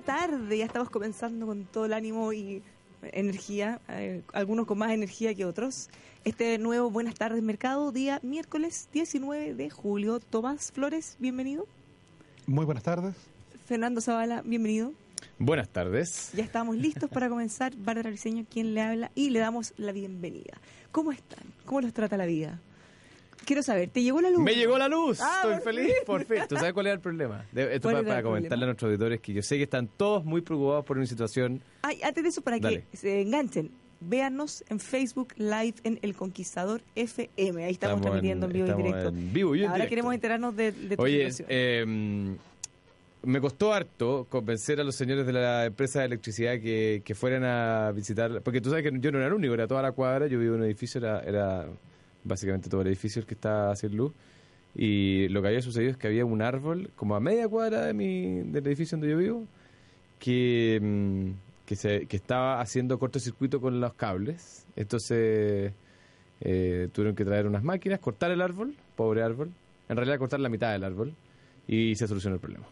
tarde. Ya estamos comenzando con todo el ánimo y energía, eh, algunos con más energía que otros. Este nuevo Buenas tardes Mercado, día miércoles 19 de julio. Tomás Flores, bienvenido. Muy buenas tardes. Fernando Zavala, bienvenido. Buenas tardes. Ya estamos listos para comenzar. Bárbara Briseño, quien le habla, y le damos la bienvenida. ¿Cómo están? ¿Cómo los trata la vida? Quiero saber, ¿te llegó la luz? Me llegó la luz. Ah, Estoy por feliz, fin. por fin. ¿Tú sabes cuál era el problema? De- esto ¿Cuál para, para comentarle problema? a nuestros auditores que yo sé que están todos muy preocupados por una situación. Ay, antes de eso, para Dale. que se enganchen, véanos en Facebook Live en El Conquistador FM. Ahí estamos, transmitiendo en vivo y estamos directo. en vivo y en Ahora directo. queremos enterarnos de, de tu Oye, situación. eh, me costó harto convencer a los señores de la empresa de electricidad que, que fueran a visitar, porque tú sabes que yo no era el único, era toda la cuadra, yo vivo en un edificio, era, era básicamente todo el edificio que está sin luz, y lo que había sucedido es que había un árbol como a media cuadra de mi, del edificio donde yo vivo, que, mm, que estaba haciendo cortocircuito con los cables, entonces eh, tuvieron que traer unas máquinas, cortar el árbol, pobre árbol, en realidad cortar la mitad del árbol, y se solucionó el problema.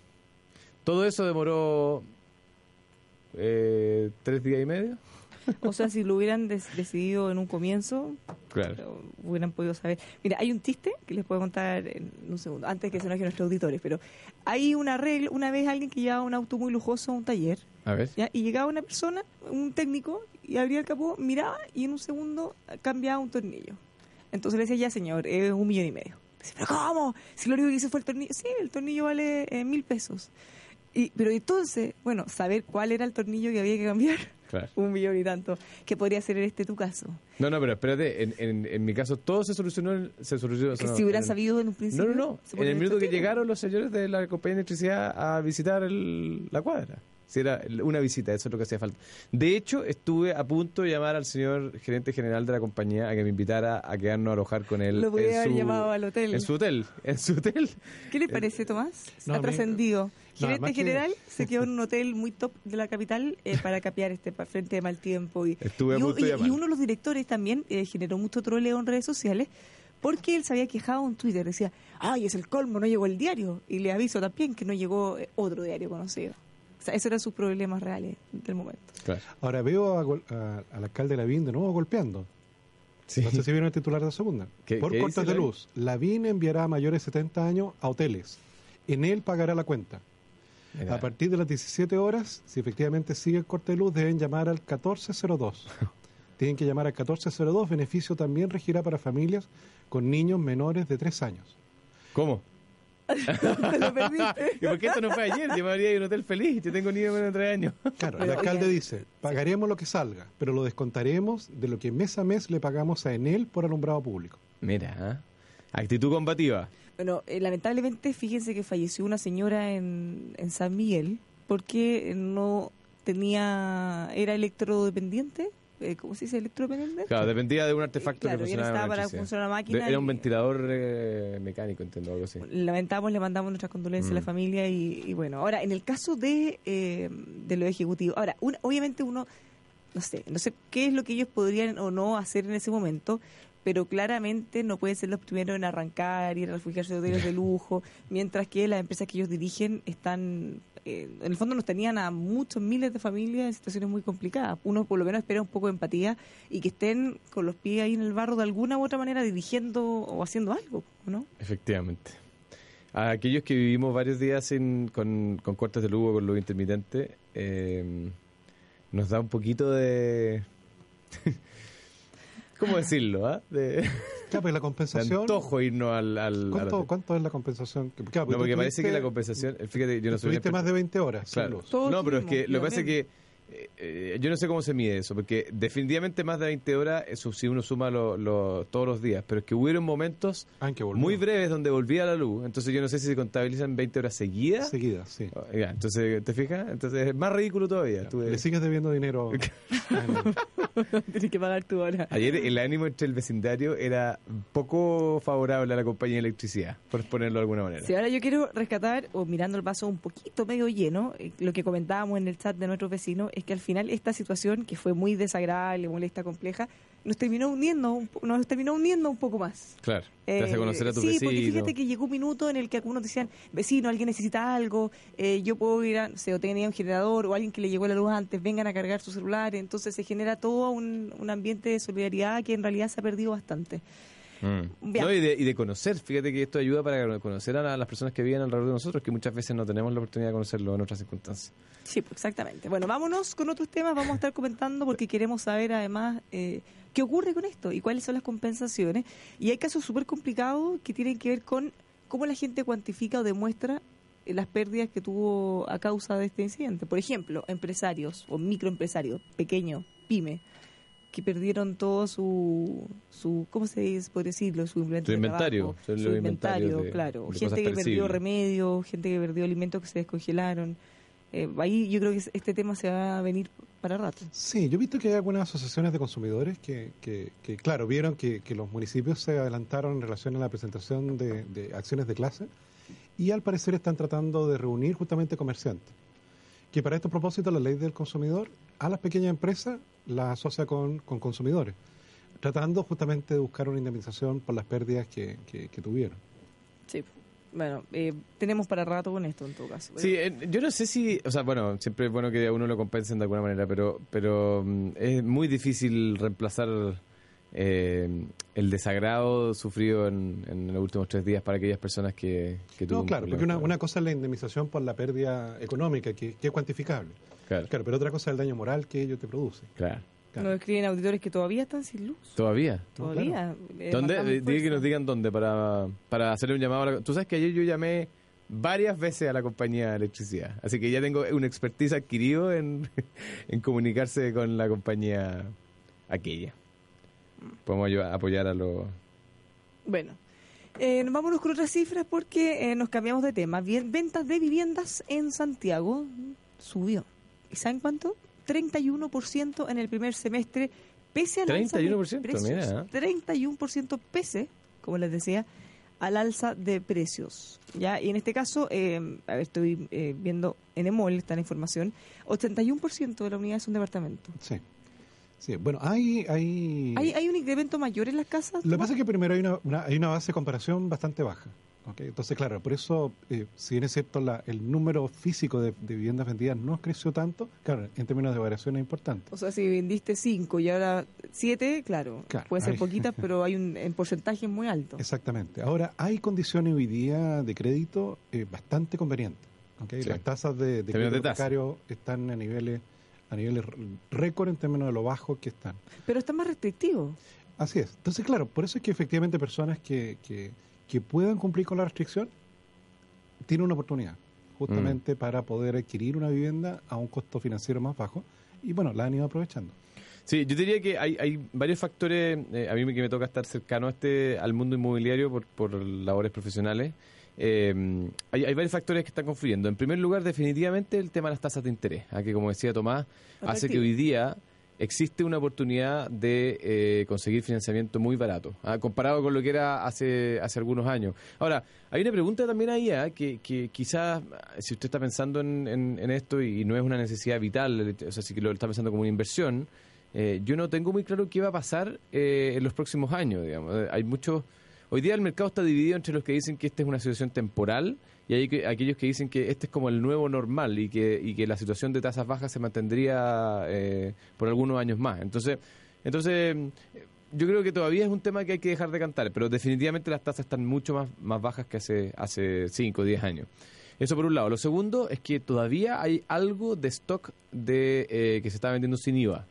Todo eso demoró eh, tres días y medio. O sea, si lo hubieran decidido en un comienzo, Claro. hubieran podido saber. Mira, hay un chiste que les puedo contar en un segundo, antes que se enojen nuestros auditores, pero hay una regla, una vez alguien que llevaba un auto muy lujoso a un taller, A ver. ¿ya? y llegaba una persona, un técnico, y abría el capó, miraba y en un segundo cambiaba un tornillo. Entonces le decía, ya señor, es un millón y medio. Dice, pero ¿cómo? Si lo único que hice fue el tornillo. Sí, el tornillo vale eh, mil pesos. Y, pero entonces, bueno, saber cuál era el tornillo que había que cambiar, Claro. un millón y tanto, que podría ser en este tu caso. No, no, pero espérate, en, en, en mi caso todo se solucionó, se solucionó. Que no, si hubieran en- sabido en un No, principio. no, no. se En podría el minuto que llegaron los señores de la compañía de electricidad a visitar el- la cuadra. Si era una visita, eso es lo que hacía falta. De hecho, estuve a punto de llamar al señor gerente general de la compañía a que me invitara a quedarnos a alojar con él. Lo podía en haber su- llamado al hotel. En su hotel. En su hotel. ¿Qué le parece, Tomás? No, ha trascendido. no, Gerente que- general se quedó en un hotel muy top de la capital eh, para capear este frente de mal tiempo. Y, Estuve a y, y- y uno de los directores también eh, generó mucho troleo en redes sociales porque él se había quejado en Twitter. Decía, ay, es el colmo, no llegó el diario. Y le aviso también que no llegó eh, otro diario conocido. O sea, esos eran sus problemas reales del momento. Claro. Ahora veo a gol- a- al alcalde Lavín de nuevo golpeando. Sí. No sé si vieron el titular de segunda. ¿Qué- Por qué cortes de luz, Lavín enviará a mayores de 70 años a hoteles. En él pagará la cuenta. Mira, A partir de las 17 horas, si efectivamente sigue el corte de luz, deben llamar al 1402. Tienen que llamar al 1402. Beneficio también regirá para familias con niños menores de 3 años. ¿Cómo? Te lo perdiste. ¿Y por qué esto no fue ayer? Yo me habría ido a un hotel feliz. Yo tengo niños menos de tres años. Claro, el alcalde dice, pagaremos lo que salga, pero lo descontaremos de lo que mes a mes le pagamos a Enel por alumbrado público. Mira, ¿ah? actitud combativa. Bueno, eh, lamentablemente, fíjense que falleció una señora en, en San Miguel porque no tenía, era electrodependiente, eh, ¿cómo se dice? ¿Electrodependiente? Claro, dependía de un artefacto Claro, que funcionaba con para funcionar la máquina De- Era un ventilador eh, mecánico, entiendo, algo así. Lamentamos, le mandamos nuestras condolencias a la Mm. familia y, y bueno, ahora en el caso de, eh, de los ejecutivos, ahora, un- obviamente uno, no sé, no sé qué es lo que ellos podrían o no hacer en ese momento, pero claramente no pueden ser los primeros en arrancar y en refugiarse de hoteles de lujo, mientras que las empresas que ellos dirigen están, eh, en el fondo nos tenían a muchos miles de familias en situaciones muy complicadas. Uno por lo menos espera un poco de empatía y que estén con los pies ahí en el barro de alguna u otra manera dirigiendo o haciendo algo, ¿no? Efectivamente. A aquellos que vivimos varios días sin, con, con cortes de luz o con luz intermitente, eh, nos da un poquito de... ¿Cómo decirlo? ah? De, Claro, pues la de compensación... antojo irnos al... al- ¿Cuánto, al- ¿Cuánto es la compensación? Que- claro, No, tú porque parece que la compensación... Fíjate, yo no soy... Tuviste experto. más de 20 horas Claro. No, pero es que lo que pasa es que eh, eh, yo no sé cómo se mide eso, porque definitivamente más de 20 horas, eso si uno suma lo- lo- todos los días, pero es que hubieron momentos Ah, que muy breves donde volvía la luz, entonces yo no sé si se contabilizan 20 horas seguidas. Seguidas, sí. Oh, ya, entonces, ¿te fijas? Entonces es más ridículo todavía. Le sigues debiendo dinero. Tienes que pagar tu hora. Ayer el ánimo entre el vecindario era poco favorable a la compañía de electricidad, por ponerlo de alguna manera. Sí, ahora yo quiero rescatar, o mirando el vaso un poquito medio lleno, eh, lo que comentábamos en el chat de nuestros vecinos, es que al final esta situación, que fue muy desagradable, molesta, compleja, nos terminó hundiendo, nos terminó hundiendo un poco más. Claro, te hace Eh, conocer a tu sí, vecino. porque fíjate que llegó un minuto en el que algunos decían, vecino, alguien necesita algo, eh, yo puedo ir a, no sé, o tenía un generador, o alguien que le llegó la luz antes, vengan a cargar su celular, entonces se genera todo un, un ambiente de solidaridad que en realidad se ha perdido bastante. Mm. No, y, de, y de conocer, fíjate que esto ayuda para conocer a la- las personas que viven alrededor de nosotros, que muchas veces no tenemos la oportunidad de conocerlo en otras circunstancias. Sí, pues, exactamente. Bueno, vámonos con otros temas, vamos a estar comentando porque queremos saber además eh, qué ocurre con esto y cuáles son las compensaciones. Y hay casos súper complicados que tienen que ver con cómo la gente cuantifica o demuestra eh, las pérdidas que tuvo a causa de este incidente. Por ejemplo, empresarios o microempresarios, pequeños, pyme, que perdieron todo su, su ¿cómo se dice, podría decirlo? Su, inventario, trabajo, su inventario, de- claro. de gente que perdió remedios, gente que perdió alimentos que se descongelaron. Eh, ahí yo creo que este tema se va a venir para rato. Sí, yo he visto que hay algunas asociaciones de consumidores que, que, que, claro, vieron que, que los municipios se adelantaron en relación a la presentación de, de acciones de clase y al parecer están tratando de reunir justamente comerciantes. Que para estos propósitos la ley del consumidor a las pequeñas empresas las asocia con, con consumidores, tratando justamente de buscar una indemnización por las pérdidas que, que- que tuvieron. Sí. Bueno, eh, tenemos para rato con esto en todo caso. Sí, eh, yo no sé si, o sea, bueno, siempre es bueno que a uno lo compensen de alguna manera, pero, pero mm, es muy difícil reemplazar eh, el desagrado sufrido en, en los últimos tres días para aquellas personas que, que No, tuvieron claro, porque una, una cosa es la indemnización por la pérdida económica, que, que es cuantificable. Claro, Claro, pero otra cosa es el daño moral que ello te produce. claro. Claro. Nos escriben auditores que todavía están sin luz. ¿Todavía? Todavía. Eh, ¿Dónde? Diga que nos digan dónde para, para hacerle un llamado. A la- Tú sabes que ayer yo llamé varias veces a la compañía de electricidad, así que ya tengo un expertise adquirido en, en comunicarse con la compañía aquella. Podemos ayudar- apoyar a los... Bueno, eh, vámonos con otras cifras porque eh, nos cambiamos de tema. Bien, ventas de viviendas en Santiago subió. ¿Y saben cuánto? 31% en el primer semestre, pese al alza de 31%, precios. mira. 31% pese, como les decía, al alza de precios. ¿ya? Y en este caso, eh, a ver, estoy eh, viendo en EMOL esta la información, 81% de la unidad es un departamento. Sí. Sí, bueno, hay... hay... ¿Hay, ¿Hay un incremento mayor en las casas? Lo que pasa es que primero hay una, una- hay una base de comparación bastante baja. Entonces, claro, por eso, eh, si bien es cierto, la, el número físico de, de viviendas vendidas no creció tanto, claro, en términos de variación es importante. O sea, si vendiste 5 y ahora 7, claro, Claro, puede ser poquitas, pero hay un en porcentaje muy alto. Exactamente. Ahora, hay condiciones hoy día de crédito eh, bastante convenientes. ¿ok? Sí. Las tasas de, de crédito hipotecario están a niveles a niveles récord en términos de lo bajos que están. Pero está más restrictivo. Así es. Entonces, claro, por eso es que efectivamente personas que, que, que puedan cumplir con la restricción tienen una oportunidad justamente Mm. para poder adquirir una vivienda a un costo financiero más bajo y bueno, la han ido aprovechando. Sí, yo diría que hay, hay varios factores, eh, a mí que me toca estar cercano a este, al mundo inmobiliario por, por labores profesionales, eh, hay, hay varios factores que están confluyendo. En primer lugar, definitivamente el tema de las tasas de interés, a que como decía Tomás, hace que hoy día existe una oportunidad de eh, conseguir financiamiento muy barato, ah, comparado con lo que era hace, hace algunos años. Ahora, hay una pregunta también ahí, ah, que, que quizás, si usted está pensando en, esto y no es una necesidad vital, o sea, si lo está pensando como una inversión, eh, yo no tengo muy claro qué va a pasar eh, en los próximos años, digamos. Hay muchos... Hoy día el mercado está dividido entre los que dicen que esta es una situación temporal y hay que- aquellos que dicen que este es como el nuevo normal y que, y que la situación de tasas bajas se mantendría eh, por algunos años más. Entonces, entonces yo creo que todavía es un tema que hay que dejar de cantar, pero definitivamente las tasas están mucho más, más bajas que hace, hace 5 o 10 años. Eso por un lado. Lo segundo es que todavía hay algo de stock de eh, que se está vendiendo sin IVA.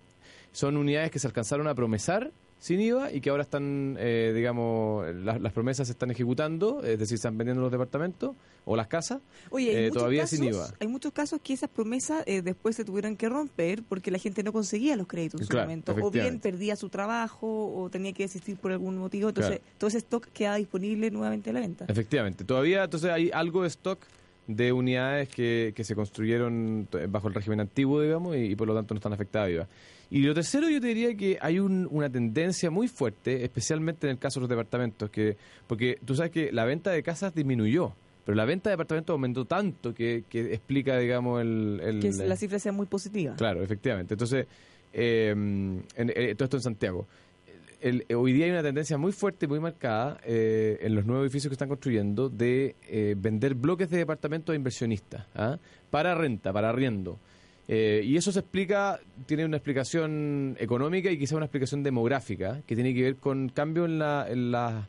Son unidades que se alcanzaron a promesar sin IVA y que ahora están, eh, digamos, las, las promesas se están ejecutando, es decir, están vendiendo los departamentos o las casas. Oye, hay Eh, todavía casos, sin IVA. Hay muchos casos que esas promesas eh, después se tuvieron que romper porque la gente no conseguía los créditos en su Claro, momento. O bien perdía su trabajo o tenía que desistir por algún motivo. Entonces, Claro. todo ese stock queda disponible nuevamente a la venta. Efectivamente. Todavía, entonces, hay algo de stock de unidades que, que se construyeron bajo el régimen antiguo, digamos, y, y por lo tanto no están afectadas a IVA. Y lo tercero, yo te diría que hay un- una tendencia muy fuerte, especialmente en el caso de los departamentos, que porque tú sabes que la venta de casas disminuyó, pero la venta de departamentos aumentó tanto que, que explica, digamos, el... el- Que la cifra sea muy positiva. Claro, efectivamente. Entonces, eh, en- eh, todo esto en Santiago. el- hoy día hay una tendencia muy fuerte y muy marcada eh, en los nuevos edificios que están construyendo de eh, vender bloques de departamentos a inversionistas ¿ah? para renta, para arriendo. Eh, y eso se explica, tiene una explicación económica y quizá una explicación demográfica que tiene que ver con cambio en, la, en la-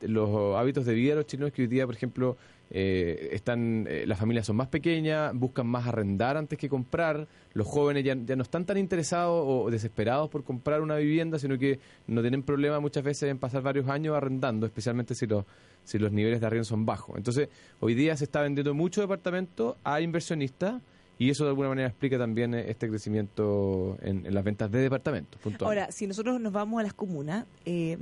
los hábitos de vida de los chilenos que hoy día, por ejemplo, eh, están eh, las familias son más pequeñas, buscan más arrendar antes que comprar, los jóvenes ya, ya no están tan interesados o desesperados por comprar una vivienda, sino que no tienen problema muchas veces en pasar varios años arrendando, especialmente si los si los niveles de arriendo son bajos. Entonces, hoy día se está vendiendo mucho departamento a inversionistas y eso de alguna manera explica también eh, este crecimiento en, en las ventas de departamentos. puntual. Ahora, si nosotros nos vamos a las comunas, eh,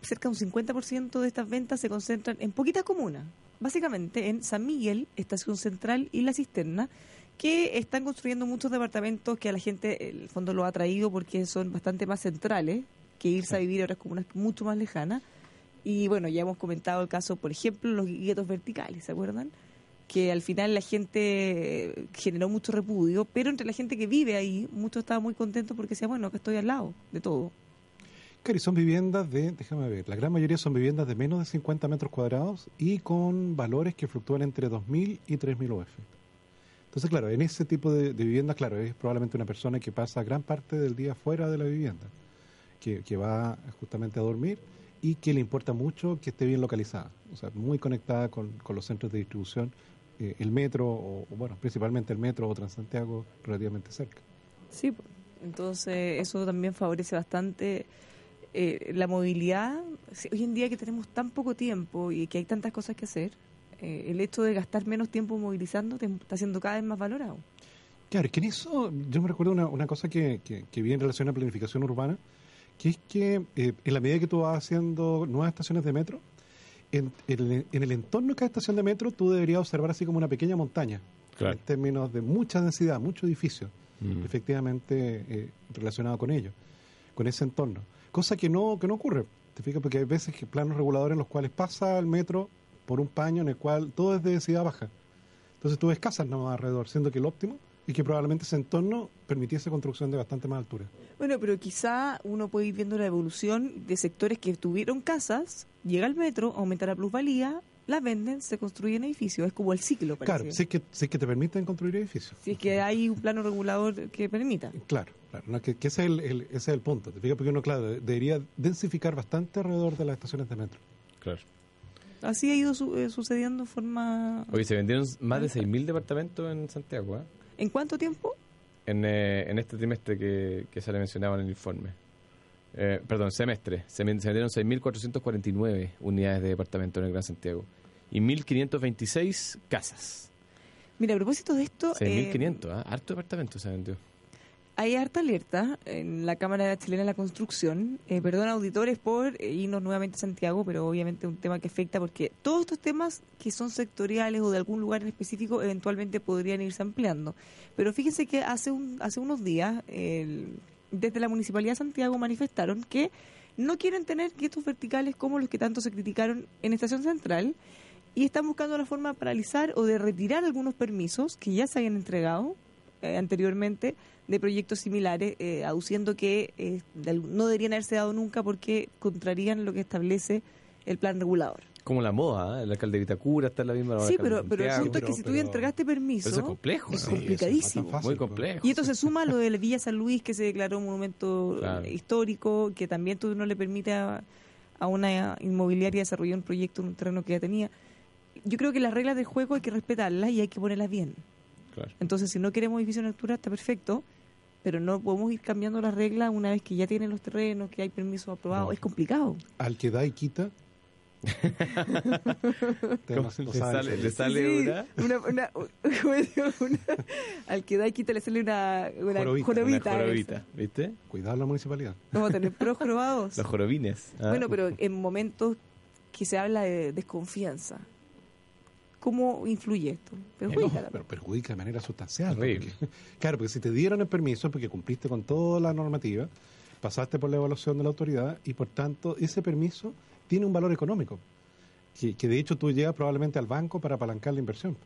cerca de un 50% de estas ventas se concentran en poquitas comunas. Básicamente en San Miguel, Estación Central y La Cisterna, que están construyendo muchos departamentos que a la gente, en el fondo, lo ha traído porque son bastante más centrales que irse a vivir a otras comunas mucho más lejanas. Y bueno, ya hemos comentado el caso, por ejemplo, los guetos verticales, ¿se acuerdan? Que al final la gente eh, generó mucho repudio, pero entre la gente que vive ahí, muchos estaban muy contentos porque decían, bueno, que estoy al lado de todo. Claro, y son viviendas de, déjame ver, la gran mayoría son viviendas de menos de 50 metros cuadrados y con valores que fluctúan entre 2.000 y 3.000 UF. Entonces, claro, en ese tipo de, viviendas, claro, es probablemente una persona que pasa gran parte del día fuera de la vivienda, que, que va justamente a dormir y que le importa mucho que esté bien localizada, o sea, muy conectada con, con los centros de distribución, eh, el metro, o bueno, principalmente el metro o Transantiago, relativamente cerca. Sí, entonces eso también favorece bastante eh, la movilidad. Hoy en día que tenemos tan poco tiempo y que hay tantas cosas que hacer, eh, el hecho de gastar menos tiempo movilizando te está siendo cada vez más valorado. Claro, es que en eso yo me recuerdo una, una cosa que, que, que vi en relación a planificación urbana, que es que eh, en la medida que tú vas haciendo nuevas estaciones de metro, en, en el, en el entorno de cada estación de metro tú deberías observar así como una pequeña montaña, Claro. en términos de mucha densidad, mucho edificio, Mm. efectivamente eh, relacionado con ello, con ese entorno. Cosa que no, que no ocurre, te fijas, porque hay veces que planos reguladores en los cuales pasa el metro por un paño en el cual todo es de densidad baja. Entonces tú ves casas nomás alrededor, siendo que el óptimo y que probablemente ese entorno permitiese construcción de bastante más altura. Bueno, pero quizá uno puede ir viendo la evolución de sectores que tuvieron casas, llega el metro, aumenta la plusvalía, las venden, se construyen edificios. Es como el ciclo, parece. Claro, si es, que, si es que te permiten construir edificios. Si es que hay un plano regulador que permita. Claro, claro no, que, que ese, es el, el- ese es el punto. ¿Te fijas? Porque uno, claro, debería densificar bastante alrededor de las estaciones de metro. Claro. Así ha ido su- eh, sucediendo de forma... Hoy se vendieron más de 6.000 departamentos en Santiago, ¿ah? ¿En cuánto tiempo? en, eh, en este trimestre que, que se le mencionaba en el informe. Eh, perdón, semestre. Se, ven- se vendieron 6.449 unidades de departamento en el Gran Santiago y 1.526 casas. Mira, a propósito de esto... eh, 6.500, ¿ah? harto departamento se vendió. Hay harta alerta en la Cámara Chilena de la Construcción. Eh, perdón, auditores, por eh, irnos nuevamente a Santiago, pero obviamente un tema que afecta porque todos estos temas que son sectoriales o de algún lugar en específico eventualmente podrían irse ampliando. Pero fíjense que hace, un, hace unos días, el- desde la Municipalidad de Santiago manifestaron que no quieren tener guetos verticales como los que tanto se criticaron en Estación Central y están buscando la forma de paralizar o de retirar algunos permisos que ya se habían entregado eh, anteriormente de proyectos similares, eh, aduciendo que eh, no deberían haberse dado nunca porque contrarían lo que establece el plan regulador. Como la moda, ¿ah? el alcalde de Vitacura está en la misma. Sí, pero, el punto es que pero- si tú entregaste permiso, eso es complejo, es complicadísimo. es fácil, Muy complejo. Y esto se suma a lo de la Villa San Luis, que se declaró un monumento Claro. eh, histórico, que también tú no le permite a, a una inmobiliaria desarrollar un proyecto en un terreno que ya tenía. Yo creo que las reglas del juego hay que respetarlas y hay que ponerlas bien. Claro. Entonces, si no queremos edificio en altura, está perfecto, pero no podemos ir cambiando las reglas una vez que ya tienen los terrenos, que hay permisos aprobados. No. Es complicado. Al que da y quita. Le sale, eso. le sale Sí, una, una, una- al que da y quita le sale una, una Jorobita, jorobita. una jorobita, ¿viste? Cuidado la municipalidad. Vamos a tener pros jorobados. Los jorobines. ¿ah? Bueno, pero en momentos que se habla de desconfianza, ¿cómo influye esto? Perjudica No, también. pero perjudica de manera sustancial. Porque- claro, porque si te dieron el permiso porque cumpliste con toda la normativa, pasaste por la evaluación de la autoridad y por tanto ese permiso tiene un valor económico, que, que de hecho tú llegas probablemente al banco para apalancar la inversión.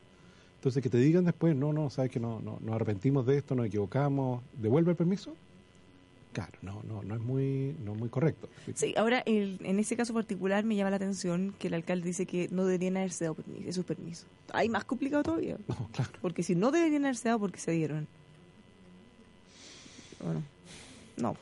Entonces que te digan después, no, no, sabes que no, no, nos arrepentimos de esto, nos equivocamos, devuelve el permiso, Claro, no, no, no es muy, no es muy correcto. Sí, ahora el- en ese caso particular me llama la atención que el alcalde dice que no deberían haberse dado permiso, esos permisos. Ahí más complicado todavía. No, claro. Porque si no deberían haberse dado, porque se dieron? Bueno, no.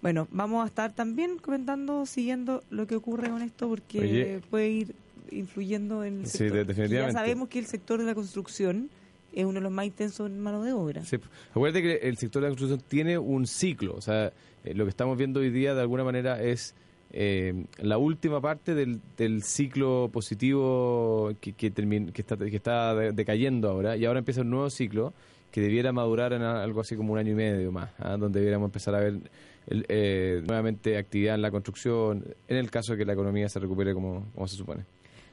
Bueno, vamos a estar también comentando, siguiendo lo que ocurre con esto, porque Oye. puede ir influyendo en el Sí, sector. de- definitivamente. Ya sabemos que el sector de la construcción es uno de los más intensos en mano de obra. Sí. Acuérdate que el sector de la construcción tiene un ciclo. O sea, eh, lo que estamos viendo hoy día de alguna manera es eh, la última parte del, del ciclo positivo que, que, termin- que está, que está de- decayendo ahora. Y ahora empieza un nuevo ciclo que debiera madurar en algo así como un año y medio más, ¿ah? donde debiéramos empezar a ver el- eh, nuevamente actividad en la construcción, en el caso de que la economía se recupere como se supone.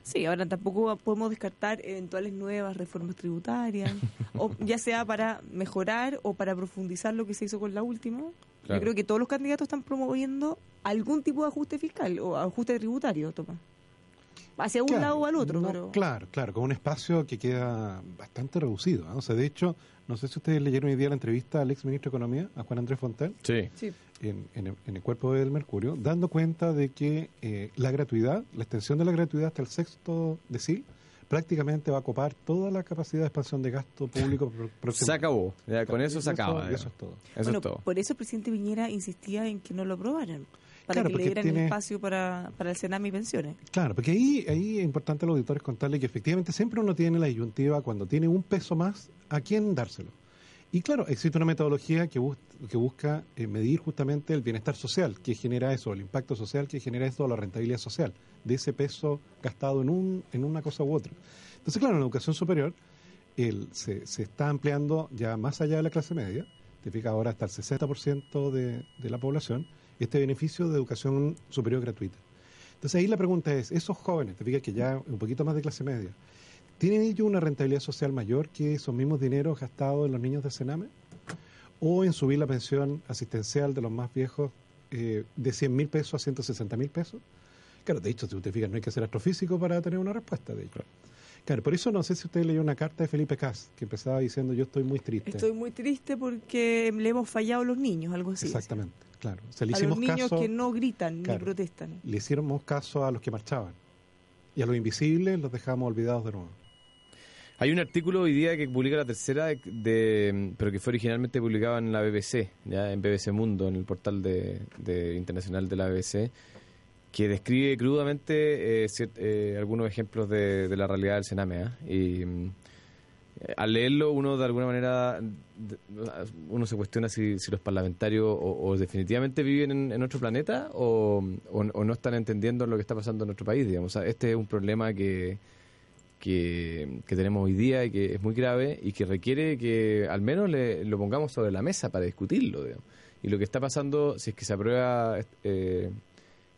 Sí, ahora tampoco podemos descartar eventuales nuevas reformas tributarias, o ya sea para mejorar o para profundizar lo que se hizo con la última. Claro. Yo creo que todos los candidatos están promoviendo algún tipo de ajuste fiscal o ajuste tributario, Tomás. Hacia un Claro, lado o al otro, no, pero... Claro, claro, con un espacio que queda bastante reducido. O sea, de hecho, no sé si ustedes leyeron hoy día la entrevista al ex ministro de Economía, a Juan Andrés Fontel, Sí. Sí. en, en el, en el cuerpo del Mercurio, dando cuenta de que eh, la gratuidad, la extensión de la gratuidad hasta el sexto decil, prácticamente va a copar toda la capacidad de expansión de gasto público próximo. Se acabó. Ya, con eso se acaba. eso es todo. Eso bueno, es todo. por eso el presidente Piñera insistía en que no lo aprobaran, para Claro, que le porque dieran tiene- espacio para, para el Sename y pensiones. Claro, porque ahí, ahí es importante a los auditores contarle que efectivamente siempre uno tiene la disyuntiva cuando tiene un peso más, ¿a quién dárselo? Y claro, existe una metodología que, bus- que busca eh, medir justamente el bienestar social que genera eso, el impacto social que genera eso, la rentabilidad social de ese peso gastado en, un, en una cosa u otra. Entonces, claro, en la educación superior el, se, se está ampliando ya más allá de la clase media, te fijas ahora hasta el 60% de, de la población, este beneficio de educación superior gratuita. Entonces ahí la pregunta es, esos jóvenes, te fijas que ya un poquito más de clase media, ¿tienen ellos una rentabilidad social mayor que esos mismos dineros gastados en los niños de Sename? ¿O en subir la pensión asistencial de los más viejos eh, de 100 mil pesos a 160 mil pesos? Claro, de hecho, si usted fija, no hay que ser astrofísico para tener una respuesta de ello. Claro, por eso no sé si usted leyó una carta de Felipe Cas que empezaba diciendo yo estoy muy triste. Estoy muy triste porque le hemos fallado a los niños, algo así. Exactamente, claro. O sea, le A hicimos los niños caso, que no gritan Claro. ni protestan. le hicimos caso a los que marchaban. Y a los invisibles los dejamos olvidados de nuevo. Hay un artículo hoy día que publica la tercera, de, de- pero que fue originalmente publicado en la BBC, ya en BBC Mundo, en el portal de, de internacional de la BBC, que describe crudamente eh, eh, algunos ejemplos de, de la realidad del Sename. ¿ah? Y mm, al leerlo uno de alguna manera uno se cuestiona si, los parlamentarios o, definitivamente viven en, en otro planeta o, o- no están entendiendo lo que está pasando en nuestro país. Digamos. Este es un problema que que, tenemos hoy día y que es muy grave y que requiere que al menos le, lo pongamos sobre la mesa para discutirlo. digamos. Y lo que está pasando, si es que se aprueba eh,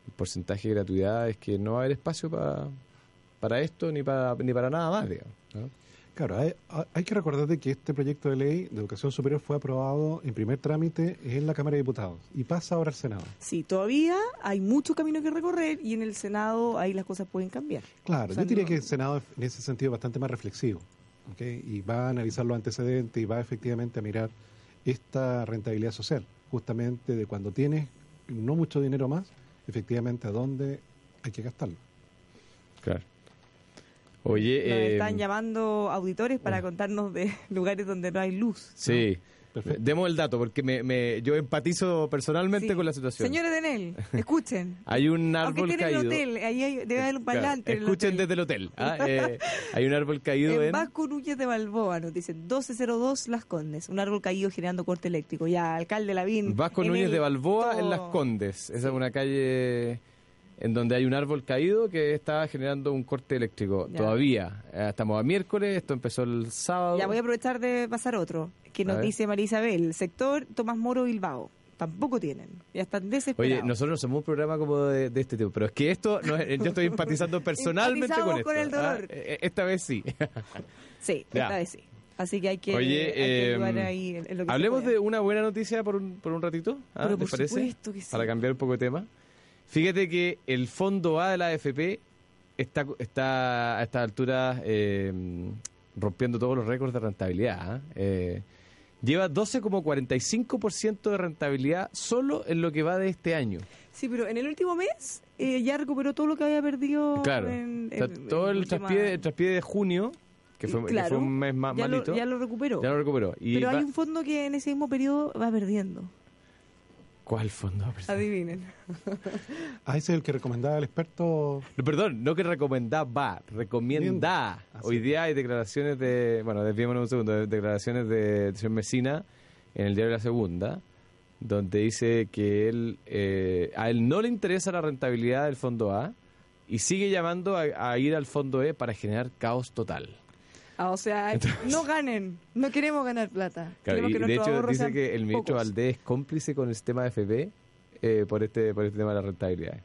el porcentaje de gratuidad, es que no va a haber espacio para para esto ni para, ni para nada más. Digamos. Claro, hay, hay que recordar de que este proyecto de ley de educación superior fue aprobado en primer trámite en la Cámara de Diputados y pasa ahora al Senado. Sí, todavía hay mucho camino que recorrer y en el Senado ahí las cosas pueden cambiar. Claro, O sea, yo diría no- que el Senado es en ese sentido bastante más reflexivo ¿ok? y va a analizar los antecedentes y va efectivamente a mirar esta rentabilidad social, justamente de cuando tienes no mucho dinero más, efectivamente a dónde hay que gastarlo. Claro. Oye, Nos eh, están llamando auditores para contarnos de lugares donde no hay luz. sí. Perfecto. Demos el dato, porque me, me- yo empatizo personalmente Sí. con la situación. Señores de Enel, escuchen. Hay un Aunque árbol en el caído. hotel, ahí hay- debe haber un Claro, parlante. en el escuchen hotel. desde el hotel. ¿ah? Eh, hay un árbol caído En en... Vasco Núñez de Balboa nos dicen 1202 Las Condes, un árbol caído generando corte eléctrico. Ya, alcalde Lavín. Vasco en Núñez el- de Balboa en todo. Las Condes. Esa es una calle en donde hay un árbol caído que está generando un corte eléctrico. Ya. Todavía. Eh, Estamos a miércoles, esto empezó el sábado. Ya voy a aprovechar de pasar otro, que nos dice María Isabel, sector Tomás Moro Bilbao. Tampoco tienen, ya están desesperados. Oye, nosotros no somos un programa como de, de este tipo, pero es que esto, no es- yo estoy empatizando personalmente con esto. con el dolor. ¿ah? Eh, Esta vez sí. Sí, Ya. esta vez sí. Así que hay que, Oye, hay que eh, ayudar ahí en- en lo que Hablemos de una buena noticia por un, por un ratito. ¿ah? Pero ¿Les por parece? supuesto que sí. Para cambiar un poco de tema. Fíjate que el fondo A de la AFP está, está a esta altura eh, rompiendo todos los récords de rentabilidad. ¿ah? Eh, lleva 12,45% de rentabilidad solo en lo que va de este año. Sí, pero en el último mes eh, ya recuperó todo lo que había perdido. Claro. en- O sea, en- todo en el traspié, el traspié de junio, que fue, que Claro, fue un mes más ya lo, malito, ya lo recuperó. ya lo recuperó. Y pero va- hay un fondo que en ese mismo periodo va perdiendo. ¿Cuál fondo? Adivinen. Ah, ese es el que recomendaba el experto. No, perdón, no que recomendaba, recomienda. Ah, Hoy sí. día hay declaraciones de, bueno, desviémonos un segundo, de- declaraciones de señor Mesina en el diario La Segunda, donde dice que él, eh, a él no le interesa la rentabilidad del fondo A y sigue llamando a, a ir al fondo E para generar caos total. Ah, o sea, no ganen. No queremos ganar plata. Claro, Queremos y que de hecho dice que el ministro pocos. Valdés es cómplice con el sistema de FP eh, por este por este tema de la rentabilidad.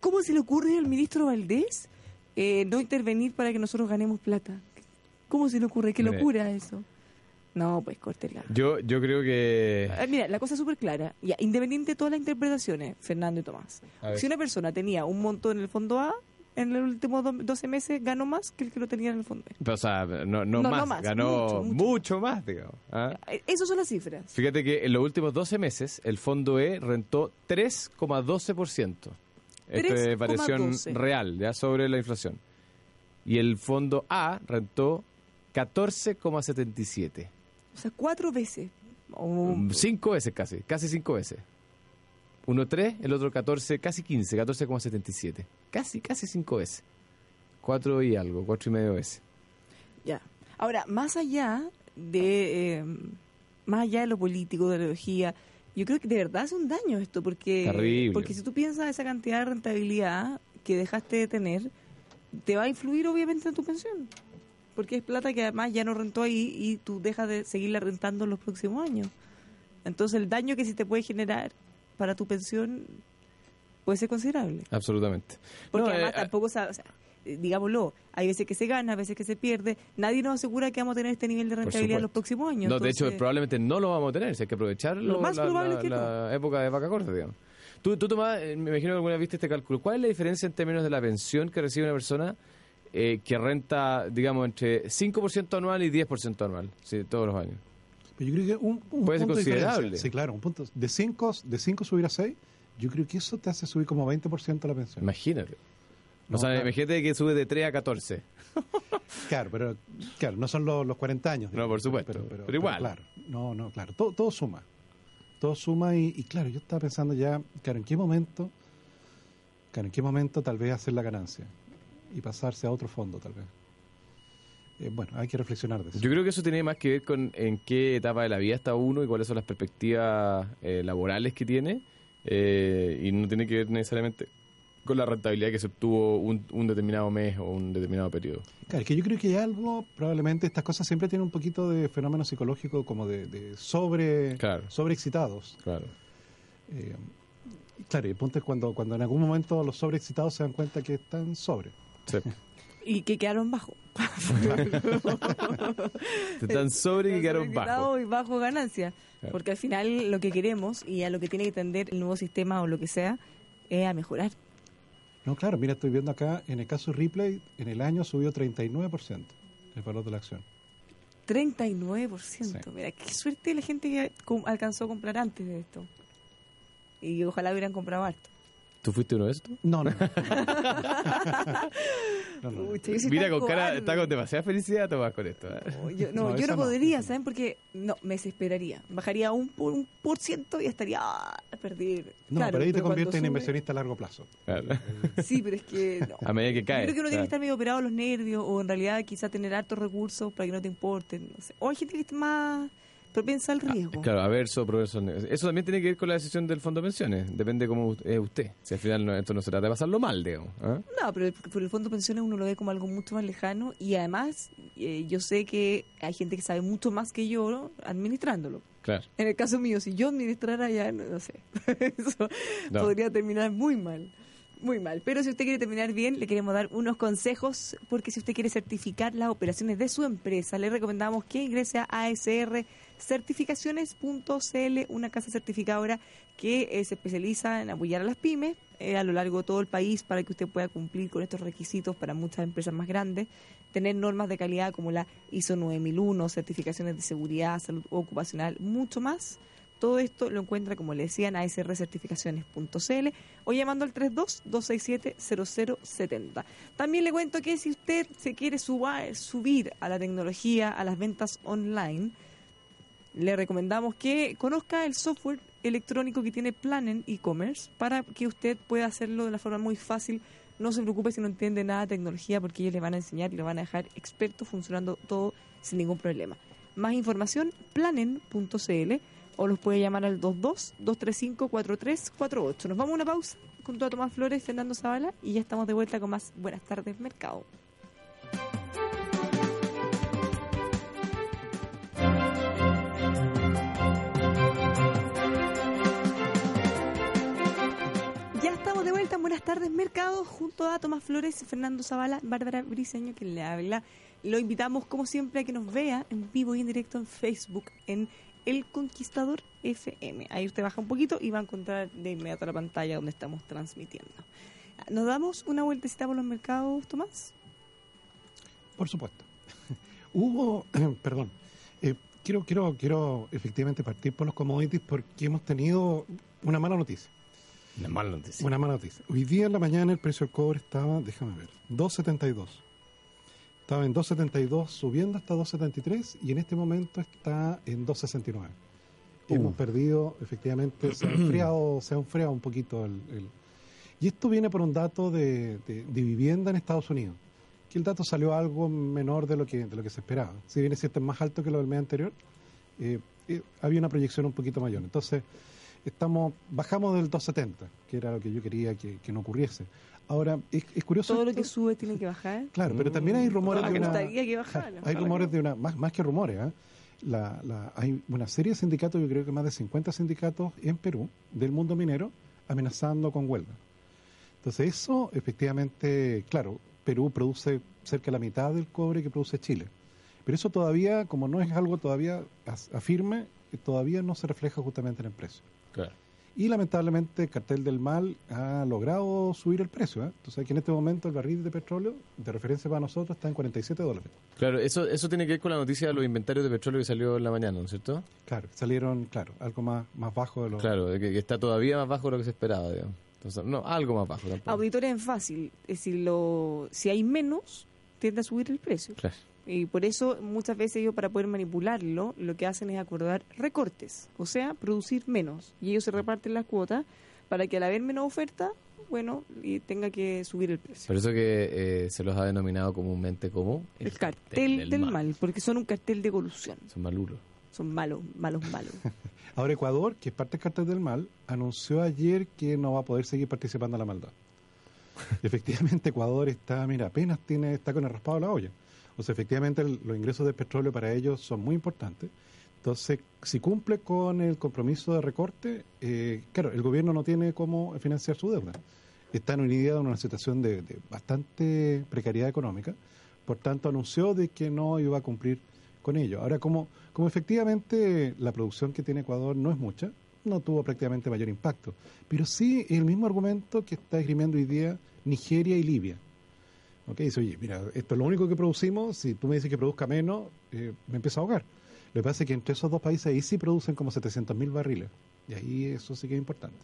¿Cómo se le ocurre al ministro Valdés eh, no intervenir para que nosotros ganemos plata? ¿Cómo se le ocurre? ¿Qué locura eso? No, pues córtela. Yo yo creo que Eh, Mira, la cosa es súper clara. Ya, independiente de todas las interpretaciones, Fernando y Tomás. Si una persona tenía un monto en el fondo A, en los últimos do- 12 meses ganó más que el que lo tenía en el fondo o sea, no, no, No, no más, ganó mucho, mucho, mucho. más, digamos. ¿ah? Eh, Esas son las cifras. Fíjate que en los últimos 12 meses el fondo E rentó 3,12%. Esto es variación 3,12. real, ya sobre la inflación. Y el fondo A rentó 14,77. O sea, cuatro veces. O- Mm, Cinco veces casi, casi cinco veces. Uno 3, el otro 14, casi 15, 14,77. Casi, casi cinco veces. Cuatro y algo, cuatro y medio veces. Ya. Ahora, más allá de eh, más allá de lo político, de la ideología, yo creo que de verdad hace un daño esto, porque Terrible. porque si tú piensas esa cantidad de rentabilidad que dejaste de tener, te va a influir obviamente en tu pensión. Porque es plata que además ya no rentó ahí y tú dejas de seguirla rentando en los próximos años. Entonces el daño que sí te puede generar para tu pensión puede ser considerable. Absolutamente. Porque No, además eh, tampoco, sa- o sea, digámoslo, hay veces que se gana, veces que se pierde. Nadie nos asegura que vamos a tener este nivel de rentabilidad en los próximos años. No, de hecho, probablemente no lo vamos a tener. Si hay que aprovechar Lo lo- más la, probable la- es que la época de vaca corta, digamos. Tú, tú Tomás, eh, me imagino que alguna vez viste este cálculo. ¿Cuál es la diferencia en términos de la pensión que recibe una persona eh, que renta, digamos, entre 5% anual y 10% anual? Sí, todos los años. Pero yo creo que un, un Puede ser punto de diferencia. considerable. Sí, claro, un punto. De 5 de cinco subir a 6, yo creo que eso te hace subir como 20% la pensión. Imagínate. O No, sea, claro. imagínate que sube de 3 a 14. Claro, pero claro, no son los, los 40 años. No, por supuesto, pero igual. claro, no, no, claro, todo, todo suma. Todo suma y, y claro, yo estaba pensando ya, claro, ¿en qué momento, claro, en qué momento tal vez hacer la ganancia y pasarse a otro fondo tal vez? Eh, bueno, hay que reflexionar de eso. Yo creo que eso tiene más que ver con en qué etapa de la vida está uno y cuáles son las perspectivas eh, laborales que tiene. eh, y no tiene que ver necesariamente con la rentabilidad que se obtuvo un, un determinado mes o un determinado periodo. Claro, es que yo creo que hay algo, probablemente estas cosas siempre tienen un poquito de fenómeno psicológico como de, de sobre, Claro. sobreexcitados. Claro. Eh, y claro, y el punto es cuando, cuando en algún momento los sobreexcitados se dan cuenta que están sobre. Sí. Y que quedaron bajo. Están sobre y quedaron Están bajo. y bajo ganancia. Claro. Porque al final lo que queremos y a lo que tiene que tender el nuevo sistema o lo que sea es a mejorar. No, claro, mira, estoy viendo acá, en el caso Ripley, en el año subió 39% el valor de la acción. 39%. Sí. Mira, qué suerte la gente que alcanzó a comprar antes de esto. Y ojalá hubieran comprado harto. ¿Tú fuiste uno de estos? No, no. No, Mira, con cara, está con demasiada felicidad Tomás con esto. ¿eh? No, yo no, No, yo esa no no, podría. ¿saben? Porque no, me desesperaría. Bajaría un por un por ciento y estaría ah, a perder. No, Claro, pero ahí te conviertes en sube- inversionista a largo plazo. Claro. Sí, pero es que no. A medida que cae. Yo creo que uno tiene que estar medio operado los nervios o en realidad quizá tener hartos recursos para que no te importen. No sé. O hay gente que está más propensa al riesgo. Ah, Claro, averso, proverso. Eso también tiene que ver con la decisión del fondo de pensiones. Depende cómo es usted. Si al final no- esto no se trata de pasarlo mal, digamos. ¿ah? No, pero el, por el fondo de pensiones uno lo ve como algo mucho más lejano y además eh, yo sé que hay gente que sabe mucho más que yo ¿no? administrándolo. Claro. En el caso mío, si yo administrara ya, no, no sé, eso No. podría terminar muy mal. Muy mal. Pero si usted quiere terminar bien, le queremos dar unos consejos, porque si usted quiere certificar las operaciones de su empresa, le recomendamos que ingrese a ASR Certificaciones.cl, una casa certificadora que eh, se especializa en apoyar a las pymes eh, a lo largo de todo el país para que usted pueda cumplir con estos requisitos para muchas empresas más grandes, tener normas de calidad como la ISO 9001, certificaciones de seguridad, salud ocupacional, mucho más. Todo esto lo encuentra, como le decían, a srcertificaciones.cl o llamando al 32-267-0070. También le cuento que si usted se quiere suba- subir a la tecnología, a las ventas online, le recomendamos que conozca el software electrónico que tiene Planen e-commerce para que usted pueda hacerlo de una forma muy fácil. No se preocupe si no entiende nada de tecnología porque ellos le van a enseñar y le van a dejar experto funcionando todo sin ningún problema. Más información, planen.cl o los puede llamar al 22-235-4348. Nos vamos a una pausa junto a Tomás Flores, Fernando Zavala y ya estamos de vuelta con más Buenas tardes Mercado. Buenas tardes Mercado junto a Tomás Flores, Fernando Zavala, Bárbara Briseño que le habla. Lo invitamos como siempre a que nos vea en vivo y en directo en Facebook en El Conquistador FM. Ahí usted baja un poquito y va a encontrar de inmediato la pantalla donde estamos transmitiendo. ¿Nos damos una vueltecita por los mercados, Tomás? Por supuesto. Hubo, perdón, eh, quiero, quiero, quiero efectivamente partir por los commodities porque hemos tenido una mala noticia. Una mala noticia. Una mala noticia. Hoy día en la mañana el precio del cobre estaba, déjame ver, 2.72. Estaba en 2.72 subiendo hasta 2.73 y en este momento está en 2.69. Hemos perdido, efectivamente, se ha enfriado, se ha enfriado un poquito el, el- Y esto viene por un dato de, de- de vivienda en Estados Unidos, que el dato salió algo menor de lo que, de lo que se esperaba. Si bien es cierto es más alto que lo del mes anterior, eh, eh, había una proyección un poquito mayor. Entonces, estamos bajamos del 270, que era lo que yo quería que, que no ocurriese. Ahora, es, es curioso. Todo lo que sube tiene que bajar. Claro, pero también hay rumores Ah, de una... que bajara, Hay rumores de una... Más, más que rumores, ¿eh? La, la- hay una serie de sindicatos, yo creo que más de 50 sindicatos en Perú, del mundo minero, amenazando con huelga. Entonces eso, efectivamente, claro, Perú produce cerca de la mitad del cobre que produce Chile. Pero eso todavía, como no es algo todavía afirme, todavía no se refleja justamente en el precio. Claro. Y lamentablemente el cartel del mal ha logrado subir el precio. ¿eh? Entonces que en este momento el barril de petróleo, de referencia para nosotros, está en 47 dólares. Claro, eso, eso tiene que ver con la noticia de los inventarios de petróleo que salió en la mañana, ¿no es cierto? Claro, salieron, claro, algo más, más bajo de lo... Claro, que, que está todavía más bajo de lo que se esperaba, digamos. Entonces, no, algo más bajo tampoco. Auditores en fácil. Es decir, lo, si hay menos, tiende a subir el precio. Claro. Y por eso muchas veces ellos para poder manipularlo lo que hacen es acordar recortes, o sea, producir menos. Y ellos se reparten las cuotas para que al haber menos oferta, bueno, y tenga que subir el precio. Por eso que eh, se los ha denominado comúnmente como el, cartel, del, mal. porque son un cartel de colusión. Son malulos. Son malos, malos, malos. Ahora Ecuador, que es parte del cartel del mal, anunció ayer que no va a poder seguir participando en la maldad. efectivamente Ecuador está, mira, apenas tiene está con el raspado de la olla. O sea, efectivamente los ingresos del petróleo para ellos son muy importantes. Entonces, si cumple con el compromiso de recorte, eh, claro, el gobierno no tiene cómo financiar su deuda. Está en unidad en una situación de, de bastante precariedad económica. Por tanto, anunció de que no iba a cumplir con ello. Ahora, como, como efectivamente la producción que tiene Ecuador no es mucha, no tuvo prácticamente mayor impacto. Pero sí el mismo argumento que está esgrimiendo hoy día Nigeria y Libia. ¿Ok? Dice, oye, mira, esto es lo único que producimos, si tú me dices que produzca menos, eh, me empiezo a ahogar. Lo que pasa es que entre esos dos países ahí sí producen como 700.000 barriles. Y ahí eso sí que es importante.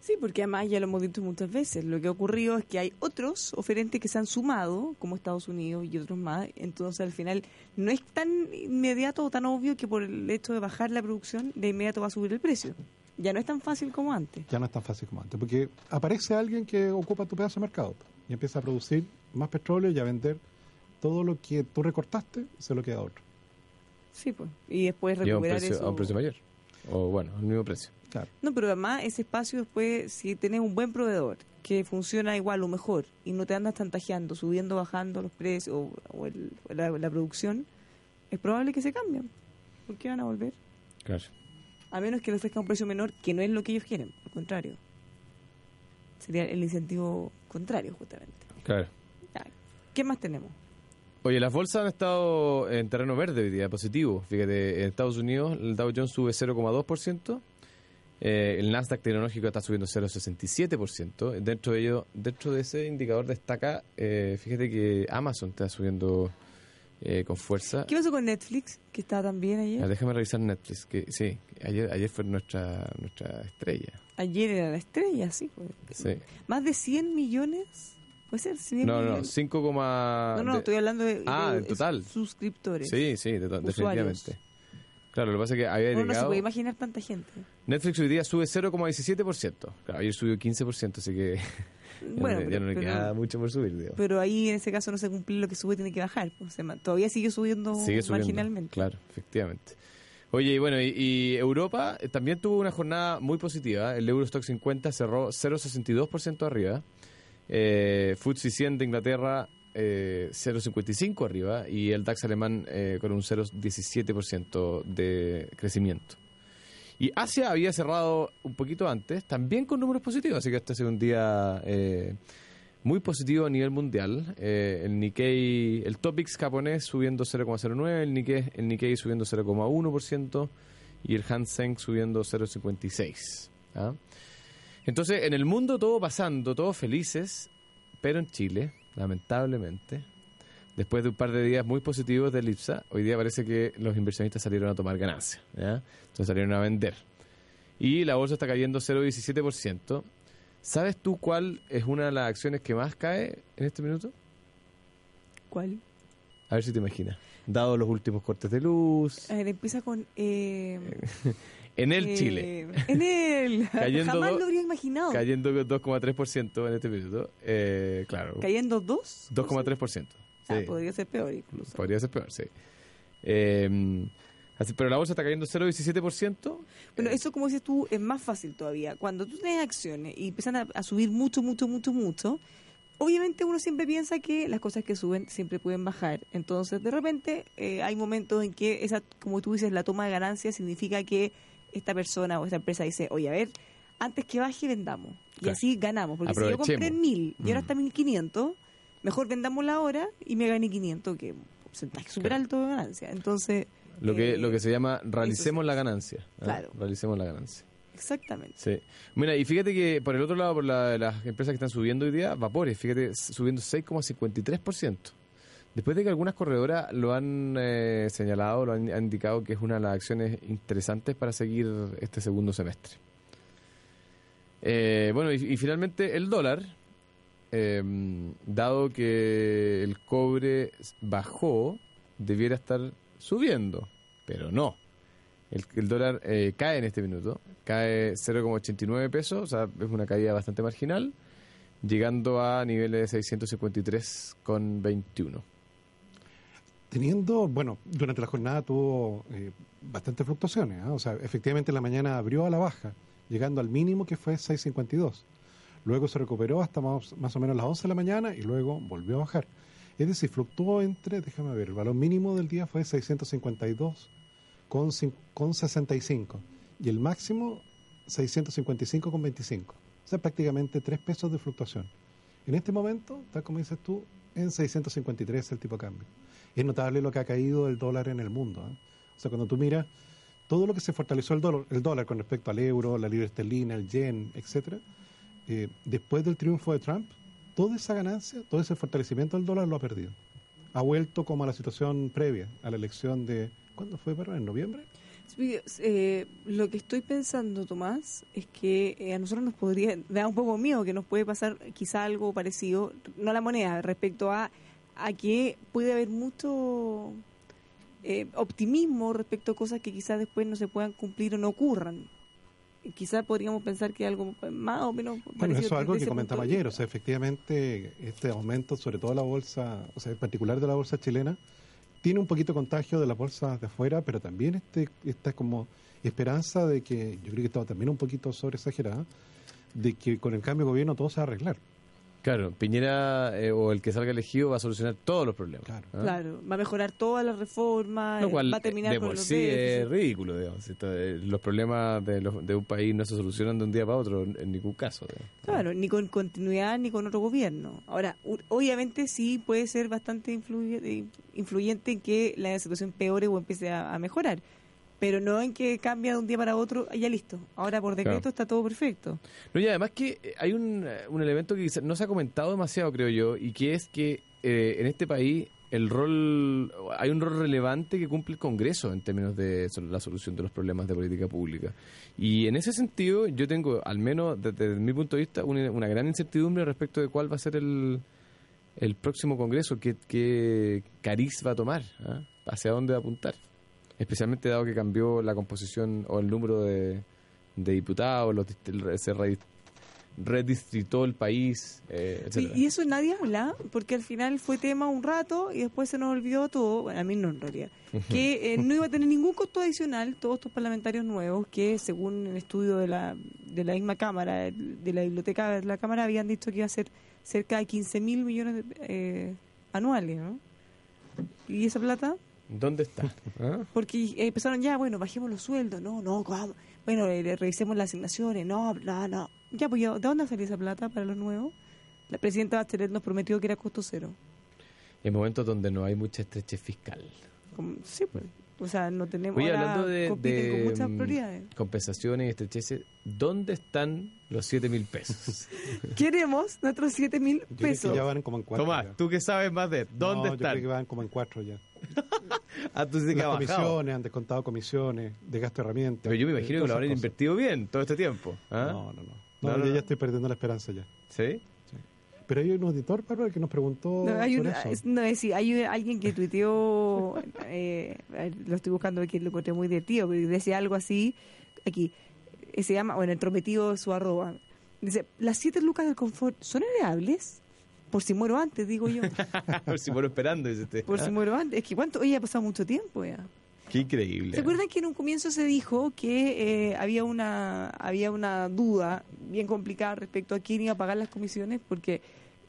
Sí, porque además ya lo hemos dicho muchas veces. Lo que ha ocurrido es que hay otros oferentes que se han sumado, como Estados Unidos y otros más. Entonces, al final, no es tan inmediato o tan obvio que por el hecho de bajar la producción, de inmediato va a subir el precio. Ya no es tan fácil como antes. Ya no es tan fácil como antes, porque aparece alguien que ocupa tu pedazo de mercado y empieza a producir más petróleo y a vender todo lo que tú recortaste, se lo queda a otro. Sí, pues. Y después Y a un, recuperar precio, eso. a un precio mayor. O bueno, al mismo precio. Claro. No, pero además ese espacio después, si tenés un buen proveedor que funciona igual o mejor y no te andas tantajeando, subiendo, bajando los precios o, o el- la, la producción, es probable que se cambien. ¿Por qué van a volver? Claro. A menos que le ofrezca un precio menor, que no es lo que ellos quieren, al contrario. Sería el incentivo contrario, justamente. Claro. ¿Qué más tenemos? Oye, las bolsas han estado en terreno verde hoy día, positivo. Fíjate, en Estados Unidos el Dow Jones sube 0,2%, Eh, el Nasdaq tecnológico está subiendo 0,67%. Dentro de ello, dentro de ese indicador destaca, eh, fíjate que Amazon está subiendo eh, con fuerza. ¿Qué pasó con Netflix, que estaba también Ah, ayer? déjame revisar Netflix, que sí, ayer, ayer fue nuestra, nuestra estrella. Ayer era la estrella, sí. pues. Sí. Más de 100 millones, puede ser 100 No, no, millones. 5, No, no, de- estoy hablando de, Ah, de en total. suscriptores. Sí, sí, de definitivamente. Claro, lo que pasa es que había Uno no se llegado... puede imaginar tanta gente. Netflix hoy día sube 0,17%. Claro, ayer subió 15%, así que Bueno, no- ya pero, no le pero- queda mucho por subir, digo. pero ahí en ese caso no se cumple lo que sube, tiene que bajar. pues, se todavía sigue subiendo Sigue subiendo. marginalmente. Claro, efectivamente. Oye, y bueno, y, y Europa eh, también tuvo una jornada muy positiva. El Eurostock 50 cerró 0,62% arriba. Eh, FTSE 100 de Inglaterra eh, 0,55 arriba. Y el DAX alemán eh, con un 0,17% de crecimiento. Y Asia había cerrado un poquito antes, también con números positivos, así que este ha sido un día eh, muy positivo a nivel mundial. Eh, el Nikkei, el Topix japonés subiendo 0,09, el Nikkei, el Nikkei subiendo 0,1% y el Hansen subiendo 0,56. ¿ah? Entonces, en el mundo todo pasando, todos felices, pero en Chile, lamentablemente, después de un par de días muy positivos del IPSA, hoy día parece que los inversionistas salieron a tomar ganancias. ¿ya? Entonces salieron a vender. Y la bolsa está cayendo 0,17%. ¿Sabes tú cuál es una de las acciones que más cae en este minuto? ¿Cuál? A ver si te imaginas. Dado los últimos cortes de luz. A ver, empieza con... Eh, En el eh, Chile. En el. Cayendo Jamás do- lo habría imaginado. Cayendo 2,3% en este minuto. Eh, claro. Cayendo dos. 2,3%. Sí. podría ser peor incluso. Podría ser peor, sí. Eh, así, pero la bolsa está cayendo 0,17%. Bueno, Eh, eso como dices tú es más fácil todavía. Cuando tú tienes acciones y empiezan a, a subir mucho, mucho, mucho, mucho, obviamente uno siempre piensa que las cosas que suben siempre pueden bajar. Entonces, de repente, eh, hay momentos en que esa, como tú dices, la toma de ganancias significa que esta persona o esta empresa dice, oye, a ver, antes que baje, vendamos. Y Claro. así ganamos. Porque si yo compré mil y ahora Mm. está 1500, mejor vendámosla ahora y me gané 500, que porcentaje súper Claro. alto de ganancia. Entonces, Lo que, eh, lo que se llama realicemos la ganancia. ¿ah? Claro. Realicemos la ganancia. exactamente. Sí. Mira, y fíjate que por el otro lado, por la- las empresas que están subiendo hoy día, Vapores, fíjate, subiendo 6,53%. Después de que algunas corredoras lo han eh, señalado, lo han, han indicado que es una de las acciones interesantes para seguir este segundo semestre. Eh, bueno, y, y finalmente el dólar, eh, dado que el cobre bajó, debiera estar subiendo, pero no. El, dólar eh, cae en este minuto, cae 0,89 pesos, o sea, es una caída bastante marginal, llegando a niveles de 653,21. Teniendo, bueno, durante la jornada tuvo eh, bastantes fluctuaciones. ¿ah? O sea, efectivamente en la mañana abrió a la baja, llegando al mínimo que fue 6.52. Luego se recuperó hasta más, más o menos las 11 de la mañana y luego volvió a bajar. Es decir, fluctuó entre, déjame ver, el valor mínimo del día fue 652 con, con 65 y el máximo 655 con 25. O sea, prácticamente 3 pesos de fluctuación. En este momento, tal como dices tú, en 653 el tipo de cambio. Es notable lo que ha caído el dólar en el mundo. ¿eh? O sea, cuando tú miras todo lo que se fortaleció el dólar, el dólar con respecto al euro, la libra esterlina, el yen, etcétera, eh, después del triunfo de Trump, toda esa ganancia, todo ese fortalecimiento del dólar lo ha perdido. Ha vuelto como a la situación previa, a la elección de, ¿cuándo fue, perdón? ¿En noviembre? Eh, lo que estoy pensando, Tomás, es que eh, a nosotros nos podría, da un poco miedo que nos puede pasar quizá algo parecido, no a la moneda, respecto a, a que puede haber mucho eh, optimismo respecto a cosas que quizás después no se puedan cumplir o no ocurran. Quizá podríamos pensar que algo más o menos Bueno, eso es algo que comentaba ayer, o sea, efectivamente este aumento, sobre todo la bolsa, o sea, en particular de la bolsa chilena, tiene un poquito de contagio de las bolsas de afuera, pero también este esta como esperanza de que, yo creo que está también un poquito sobre exagerada, de que con el cambio de gobierno todo se va a arreglar. Claro, Piñera eh, o el que salga elegido va a solucionar todos los problemas. Claro. ¿ah? Claro, va a mejorar todas las reformas, eh, va a terminar de con por los sí es ridículo, digamos. Esto, eh, los problemas de, los- de un país no se solucionan de un día para otro en, ningún caso. digamos. Claro, ni con continuidad ni con otro gobierno. Ahora, obviamente sí puede ser bastante influye- eh, influyente en que la situación peore o empiece a, a mejorar. Pero no en que cambia de un día para otro, ya listo. Ahora por decreto Claro. está todo perfecto. No, y además que eh, hay un, eh, un elemento que no se ha comentado demasiado, creo yo, y que es que eh, en este país el rol hay un rol relevante que cumple el Congreso en términos de la solución de los problemas de política pública. Y en ese sentido yo tengo, al menos desde, mi punto de vista, una, una gran incertidumbre respecto de cuál va a ser el, el próximo Congreso, qué, qué cariz va a tomar, ¿ah? hacia dónde va a apuntar. Especialmente dado que cambió la composición o el número de, de diputados, los, se re- redistritó el país, eh, y eso nadie habla, porque al final fue tema un rato y después se nos olvidó todo, bueno, a mí no en realidad, que eh, no iba a tener ningún costo adicional todos estos parlamentarios nuevos que según el estudio de la, de la misma Cámara, de la biblioteca de la Cámara, habían dicho que iba a ser cerca de 15 mil millones de- eh, anuales, ¿no? ¿Y esa plata? ¿Dónde está? ¿Ah? Porque eh, empezaron ya, bueno, bajemos los sueldos, no, no, ¿cómo? bueno, eh, le revisemos las asignaciones, no, no, no. Ya, pues, ¿de dónde salió esa plata para los nuevos? La presidenta Bachelet nos prometió que era costo cero. En momentos donde no hay mucha estrechez fiscal. Como- sí, pues. O sea, no tenemos. Oye, ahora hablando de, compiten de, con muchas mm, prioridades. compensaciones y estrecheces, ¿dónde están los 7 mil pesos? Queremos nuestros 7 mil Yo creo que pesos. ya van como en cuatro. Tomás, ya. tú que sabes más de ¿dónde No, Yo creo que están? van como en cuatro ya. Ah, tú dices que Las comisiones, han descontado comisiones, de gasto de herramientas. Pero yo me imagino que lo habrán cosas. invertido bien todo este tiempo. ¿ah? No, no, no. No, No, no, yo no. ya estoy perdiendo la esperanza ya. ¿Sí? Pero hay un auditor, Pablo, que nos preguntó No, hay, por una- eso. no, es decir, hay alguien que tuiteó, eh, lo estoy buscando aquí, lo encontré muy divertido, pero decía algo así, aquí, eh, se llama, bueno, entrometido su arroba, dice, las siete lucas del confort, ¿son heredables? Por si muero antes, digo yo, Por si muero esperando, dice usted. por ¿ah? si muero antes, es que cuánto, oye, ha pasado mucho tiempo ya. Qué increíble. ¿Se acuerdan que en un comienzo se dijo que eh, había una había una duda bien complicada respecto a quién iba a pagar las comisiones? Porque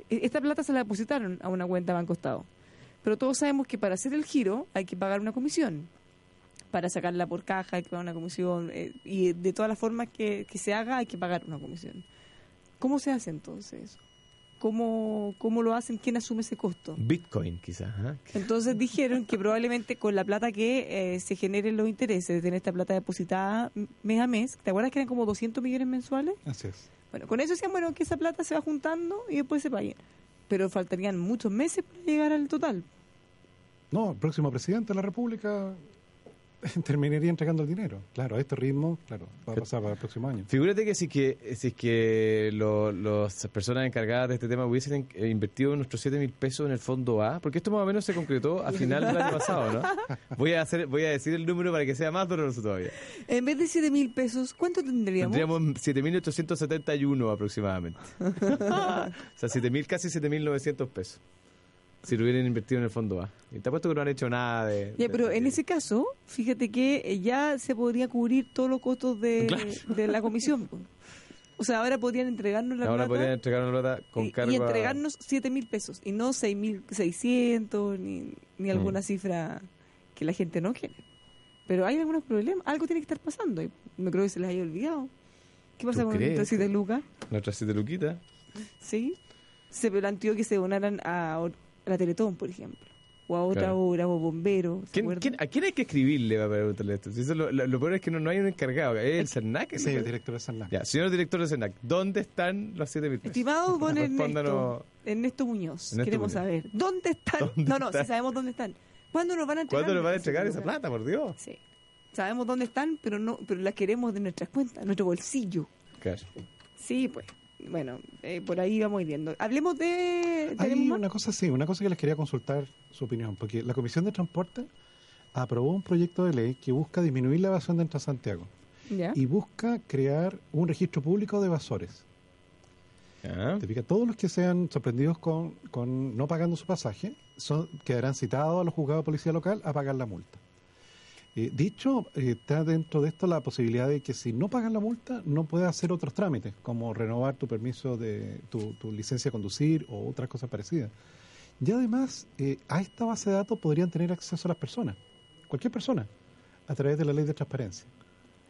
eh, esta plata se la depositaron a una cuenta Banco Estado. Pero todos sabemos que para hacer el giro hay que pagar una comisión. Para sacarla por caja hay que pagar una comisión. eh, y de todas las formas que, que se haga hay que pagar una comisión. ¿Cómo se hace entonces eso? ¿Cómo, ¿Cómo lo hacen? ¿Quién asume ese costo? Bitcoin, quizás. ¿ah? Entonces dijeron que probablemente con la plata que eh, se generen los intereses de tener esta plata depositada mes a mes, ¿te acuerdas que eran como 200 millones mensuales? Así es. Bueno, con eso decían, bueno, que esa plata se va juntando y después se pague. Pero faltarían muchos meses para llegar al total. No, el próximo presidente de la República terminaría entregando el dinero. Claro, a este ritmo, claro, va a pasar para el próximo año. Figúrate que si es que, si es que lo- las personas encargadas de este tema hubiesen eh, invertido nuestros 7 mil pesos en el fondo A, porque esto más o menos se concretó a final del año pasado, ¿no? Voy a hacer, voy a decir el número para que sea más doloroso todavía. En vez de 7 mil pesos, ¿cuánto tendríamos? Tendríamos 7.871 aproximadamente. o sea, 7.000, casi 7.900 pesos. Si lo hubieran invertido en el fondo A. Y te apuesto que no han hecho nada de... Ya, de- pero en ese caso, fíjate que eh, ya se podría cubrir todos los costos de, Claro. de la comisión. O sea, ahora podrían entregarnos la Ahora plata. podrían entregar una plata con y, cargo y a- entregarnos 7 mil pesos y no 6.600 ni, ni alguna Mm. cifra que la gente no quiere. Pero hay algunos problemas, algo tiene que estar pasando y no creo que se les haya olvidado. ¿Qué pasa ¿Tú con nuestras 7 lucas? Nuestras siete luquitas. ¿Sí? Se planteó que se donaran a, a la Teletón, por ejemplo, o a otra Claro. obra, o bomberos. ¿se ¿Quién, acuerdan? quién- ¿A quién hay que escribirle para preguntarle esto? Si eso lo, lo- lo peor es que no, no hay un encargado. ¿Es el CERNAC? Sí, el director de San Ya, señor director de CERNAC, ¿dónde están los 7 mil pesos? Estimado don Ernesto. Ernesto Muñoz, Ernesto queremos Muñoz. saber, ¿dónde están? ¿Dónde no, no, están? sí sabemos dónde están. ¿Cuándo nos van a entregar? ¿Cuándo nos van a entregar esa plata, por Dios? Sí. Sabemos dónde están, pero no, pero las queremos de nuestras cuentas, nuestro bolsillo. Claro. Sí, pues. Bueno, eh, por ahí vamos viendo. Hablemos de. Hay una cosa, sí, una cosa que les quería consultar su opinión, porque la Comisión de Transporte aprobó un proyecto de ley que busca disminuir la evasión de Transantiago ¿Ya? y busca crear un registro público de evasores. Ya. Te fijas, todos los que sean sorprendidos con, con no pagando su pasaje son, quedarán citados a los juzgados de policía local a pagar la multa. Eh, dicho, eh, está dentro de esto la posibilidad de que si no pagan la multa, no puedas hacer otros trámites, como renovar tu permiso de tu, tu licencia de conducir o otras cosas parecidas. Y además, eh, a esta base de datos podrían tener acceso las personas, cualquier persona, a través de la ley de transparencia.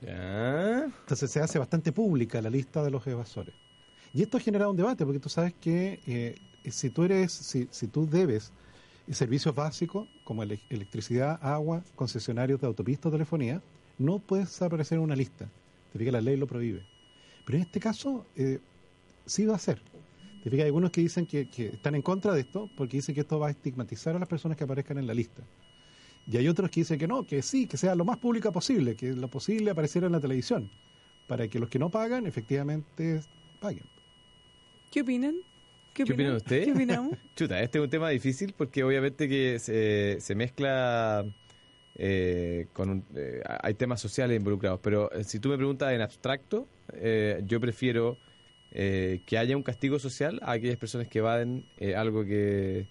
Ya. Entonces se hace bastante pública la lista de los evasores. Y esto ha generado un debate, porque tú sabes que eh, si tú eres, si, si tú debes servicios básicos como ele- electricidad, agua, concesionarios de autopistas, telefonía, no puedes aparecer en una lista. Te fijas, la ley lo prohíbe. Pero en este caso, eh, sí va a ser. Te fijas, hay algunos que dicen que, que están en contra de esto porque dicen que esto va a estigmatizar a las personas que aparezcan en la lista. Y hay otros que dicen que no, que sí, que sea lo más pública posible, que lo posible apareciera en la televisión, para que los que no pagan efectivamente paguen. ¿Qué opinan? ¿Qué, ¿Qué opinan ustedes? ¿Qué opinamos? Chuta, este es un tema difícil porque obviamente que se, se mezcla eh, con un- eh, hay temas sociales involucrados, pero eh, si tú me preguntas en abstracto, eh, yo prefiero eh, que haya un castigo social a aquellas personas que evaden algo que,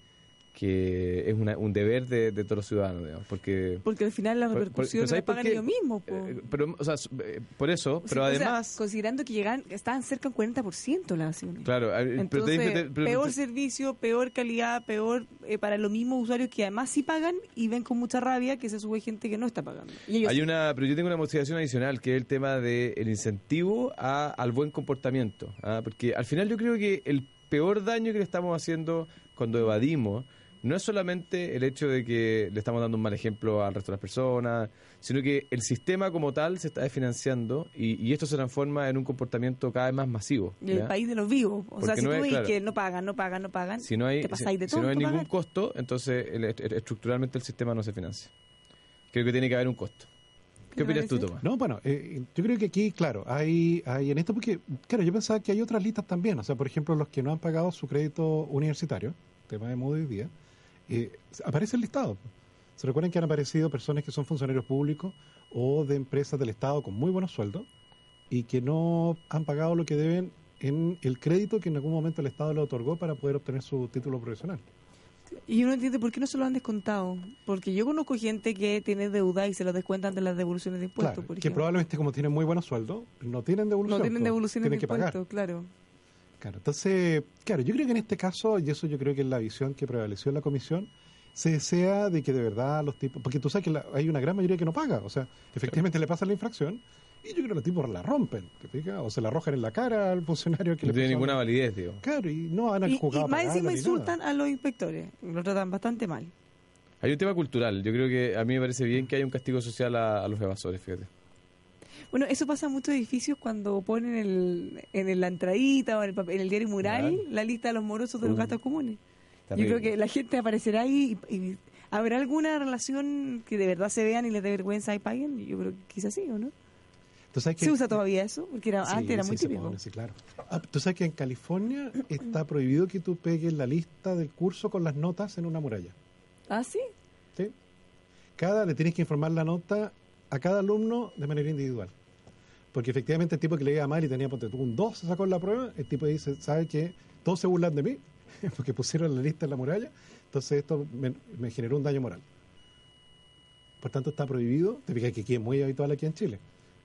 que es una- un deber de, de todos los ciudadanos, digamos, porque... Porque al final las repercusiones las ¿sabes por pagan ellos mismos. po. eh, pero, o sea, eh, por eso, O sea, pero o sea, además... considerando que llegan, estaban cerca del 40% las acciones. Claro, pero te- Entonces, te- pero- peor servicio, peor calidad, peor eh, para los mismos usuarios que además sí pagan y ven con mucha rabia que se sube gente que no está pagando. Y ellos Hay sí. una, pero yo tengo una motivación adicional, que es el tema del incentivo a- al buen comportamiento. ¿ah? Porque al final yo creo que el peor daño que le estamos haciendo cuando evadimos no es solamente el hecho de que le estamos dando un mal ejemplo al resto de las personas, sino que el sistema como tal se está desfinanciando y, y esto se transforma en un comportamiento cada vez más masivo. Y el ¿ya? país de los vivos. O sea, si no tú es- ves claro. que no pagan, no pagan, no pagan, Si no hay, te si, pasáis de si no hay ningún pagar. costo, entonces el- el- estructuralmente el sistema no se financia. Creo que tiene que haber un costo. ¿Qué ¿Te opinas tú? Tomás? No, bueno, eh, yo creo que aquí, claro, hay, hay en esto porque, claro, yo pensaba que hay otras listas también. O sea, por ejemplo, los que no han pagado su crédito universitario, tema de modo hoy día, eh, aparece el listado. ¿Se recuerdan que han aparecido personas que son funcionarios públicos o de empresas del Estado con muy buenos sueldos y que no han pagado lo que deben en el crédito que en algún momento el Estado le otorgó para poder obtener su título profesional? Y uno entiende por qué no se lo han descontado. Porque yo conozco gente que tiene deuda y se lo descuentan de las devoluciones de impuestos, Claro, por que probablemente como tienen muy buenos sueldos, no tienen devolución. no tienen pues, devoluciones de tienen impuestos, claro. Claro, entonces, claro, yo creo que en este caso, y eso yo creo que es la visión que prevaleció en la comisión, se desea de que de verdad los tipos, porque tú sabes que la- hay una gran mayoría que no paga, o sea, efectivamente le pasan la infracción y yo creo que los tipos la rompen, ¿te fijas? O se la arrojan en la cara al funcionario que No le tiene ninguna validez, digo. Claro, y no han Y, y jugado a más encima insultan nada. a los inspectores. Lo tratan bastante mal. Hay un tema cultural. Yo creo que a mí me parece bien que haya un castigo social a, a los evasores, fíjate. Bueno, eso pasa en muchos edificios cuando ponen el, en el- la entradita o en el, papel- en el diario mural la lista de los morosos de los Uh, gastos comunes. Yo creo que la gente aparecerá ahí y, y habrá alguna relación que de verdad se vean y les dé vergüenza y paguen. Yo creo que quizás sí, ¿o no? Tú sabes que- ¿Se usa todavía eso? Porque era, Sí, antes era sí, muy típico. pone, sí, claro. Ah, Tú sabes que en California está prohibido que tú pegues la lista del curso con las notas en una muralla. ¿Ah, sí? ¿sí? Cada le tienes que informar la nota a cada alumno de manera individual. Porque efectivamente el tipo que le iba mal y tenía ponte un 2 se sacó en la prueba, el tipo dice, ¿sabe que Todos se burlan de mí porque pusieron la lista en la muralla, entonces esto me, me generó un daño moral. Por tanto está prohibido, te fijas que aquí es muy habitual aquí en Chile,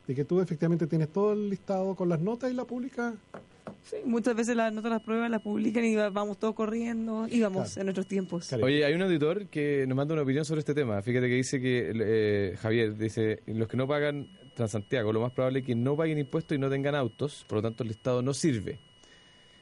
de que tú efectivamente tienes todo el listado con las notas y la publicas Sí, muchas veces las notas las pruebas las publican y va- vamos todos corriendo, íbamos Claro. en nuestros tiempos. Oye, hay un auditor que nos manda una opinión sobre este tema. Fíjate que dice que, eh, Javier, dice, los que no pagan Transantiago, lo más probable es que no paguen impuestos y no tengan autos, por lo tanto el Estado no sirve.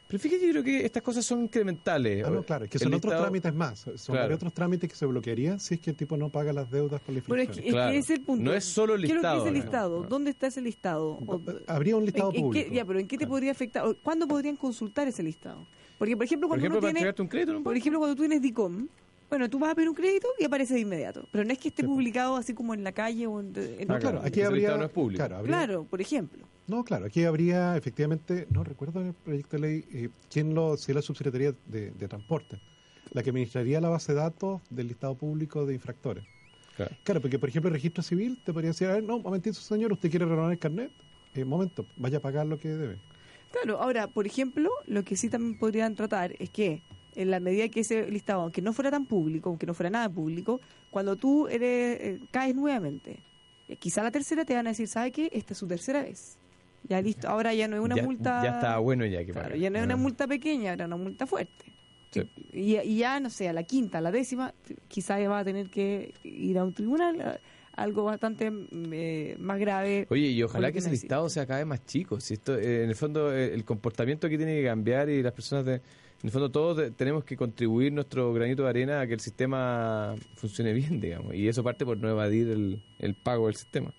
Pero fíjate, yo creo que estas cosas son incrementales. Ah, no, claro, es que El son otros Estado- trámites más. Son Claro. varios otros trámites que se bloquearían si es que el tipo no paga las deudas por la Bueno, es inflación. que, es Claro. el punto. No es solo el ¿Qué es lo que listado, es el ¿no? listado? ¿Dónde está ese listado? O- Habría un listado ¿En- en qué- público. ya, pero ¿en qué te Claro. podría afectar? O, ¿Cuándo podrían consultar ese listado? Porque, por ejemplo, Por cuando ejemplo, uno tiene, un crédito, ¿no? por ejemplo, cuando tú tienes DICOM, bueno, tú vas a pedir un crédito y aparece de inmediato. Pero no es que esté Sí. publicado así como en la calle o en... en- No, Ah, claro, claro, aquí habría. no es público. Claro, habría- Claro, por ejemplo. No, claro, aquí habría efectivamente, no recuerdo en el proyecto de ley, eh, quién lo, si es la subsecretaría de, de Transporte, la que administraría la base de datos del listado público de infractores. Claro. Claro, porque por ejemplo el registro civil te podría decir, a ver, no, un momentito señor, usted quiere renovar el carnet, eh, momento, vaya a pagar lo que debe. Claro, ahora, por ejemplo, lo que sí también podrían tratar es que en la medida que ese listado, aunque no fuera tan público, aunque no fuera nada público, cuando tú eres eh, caes nuevamente, eh, quizá la tercera te van a decir, ¿sabe qué? Esta es su tercera vez. Ya listo, ahora ya no es una ya, multa... Ya está bueno ya que Claro, ya no es una Ah. multa pequeña, era una multa fuerte. Sí. Y, y ya, no sé, a la quinta, a la décima, quizá va a tener que ir a un tribunal, a- algo bastante eh, más grave. Oye, y ojalá que ese listado sea cada vez más chico. Si esto, eh, en el fondo, eh, el comportamiento que tiene que cambiar y las personas, de, en el fondo, todos tenemos que contribuir nuestro granito de arena a que el sistema funcione bien, digamos. Y eso parte por no evadir el, el pago del sistema.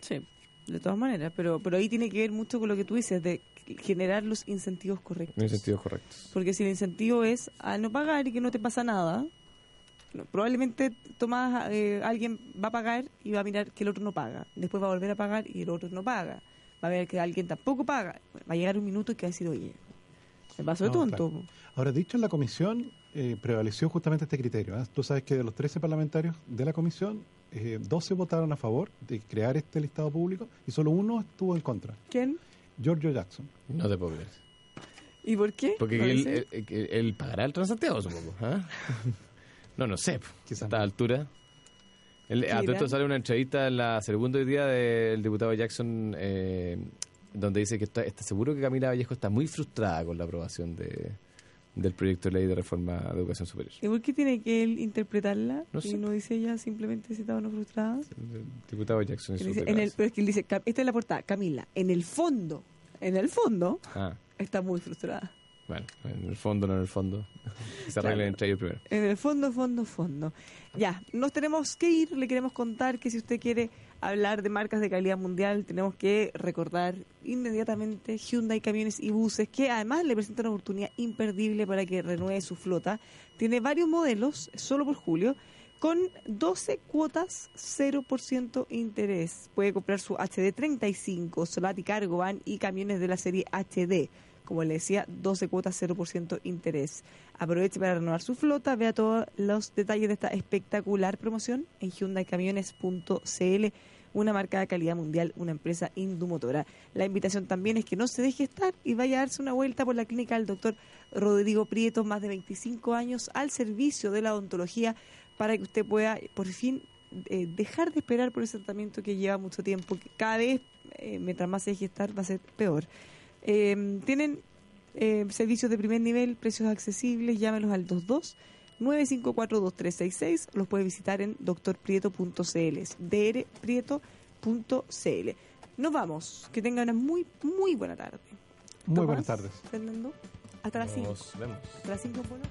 Sí, de todas maneras, pero, pero ahí tiene que ver mucho con lo que tú dices, de generar los incentivos correctos. En sentidos correctos. Porque si el incentivo es a no pagar y que no te pasa nada, probablemente Tomás, eh, alguien va a pagar y va a mirar que el otro no paga. Después va a volver a pagar y el otro no paga. Va a ver que alguien tampoco paga. Va a llegar un minuto y que va a decir, oye, paso de No, tonto. claro. Ahora, dicho en la comisión, eh, prevaleció justamente este criterio. ¿ah? Tú sabes que de los 13 parlamentarios de la comisión, eh, 12 votaron a favor de crear este listado público y solo uno estuvo en contra. ¿Quién? Giorgio Jackson. No te puedo creer. ¿Y por qué? Porque ¿No él, él- él- él pagará el Transantiago, supongo. ¿ah? no, no sé. Quizás a esta altura. El, a todo esto sale una entrevista en la segundo día del diputado Jackson eh, donde dice que está, está seguro que Camila Vallejo está muy frustrada con la aprobación de, del proyecto de ley de reforma de educación superior. ¿Y por qué tiene que él interpretarla? No y sé. no dice ella simplemente si estaba no frustrada. El diputado Jackson y dice, en el, pero es que él dice, esta es la portada, Camila, en el fondo, en el fondo, Ah, está muy frustrada. bueno, en el fondo, no en el fondo. Se arreglen Claro. entre ellos primero. En el fondo, fondo, fondo. Ya, nos tenemos que ir. Le queremos contar que si usted quiere hablar de marcas de calidad mundial, tenemos que recordar inmediatamente Hyundai Camiones y Buses, que además le presenta una oportunidad imperdible para que renueve su flota. Tiene varios modelos, solo por julio, con 12 cuotas, 0% interés. Puede comprar su HD35, Solati Cargo Van y camiones de la serie HD. Como le decía, 12 cuotas, 0% interés. Aproveche para renovar su flota. Vea todos los detalles de esta espectacular promoción en hyundaicamiones.cl, una marca de calidad mundial, una empresa indumotora. La invitación también es que no se deje estar y vaya a darse una vuelta por la clínica del doctor Rodrigo Prieto, más de 25 años al servicio de la odontología, para que usted pueda, por fin, eh, dejar de esperar por ese tratamiento que lleva mucho tiempo, que cada vez, eh, mientras más se deje estar, va a ser peor. Eh, tienen eh, servicios de primer nivel, precios accesibles, llámenos al 22 954 2366, los puede visitar en drprieto.cl, drprieto.cl. Nos vamos, que tengan una muy, muy buena tarde. Muy Tomás, buenas tardes. Fernando, hasta las 5. Nos vemos. Hasta las 5, bueno.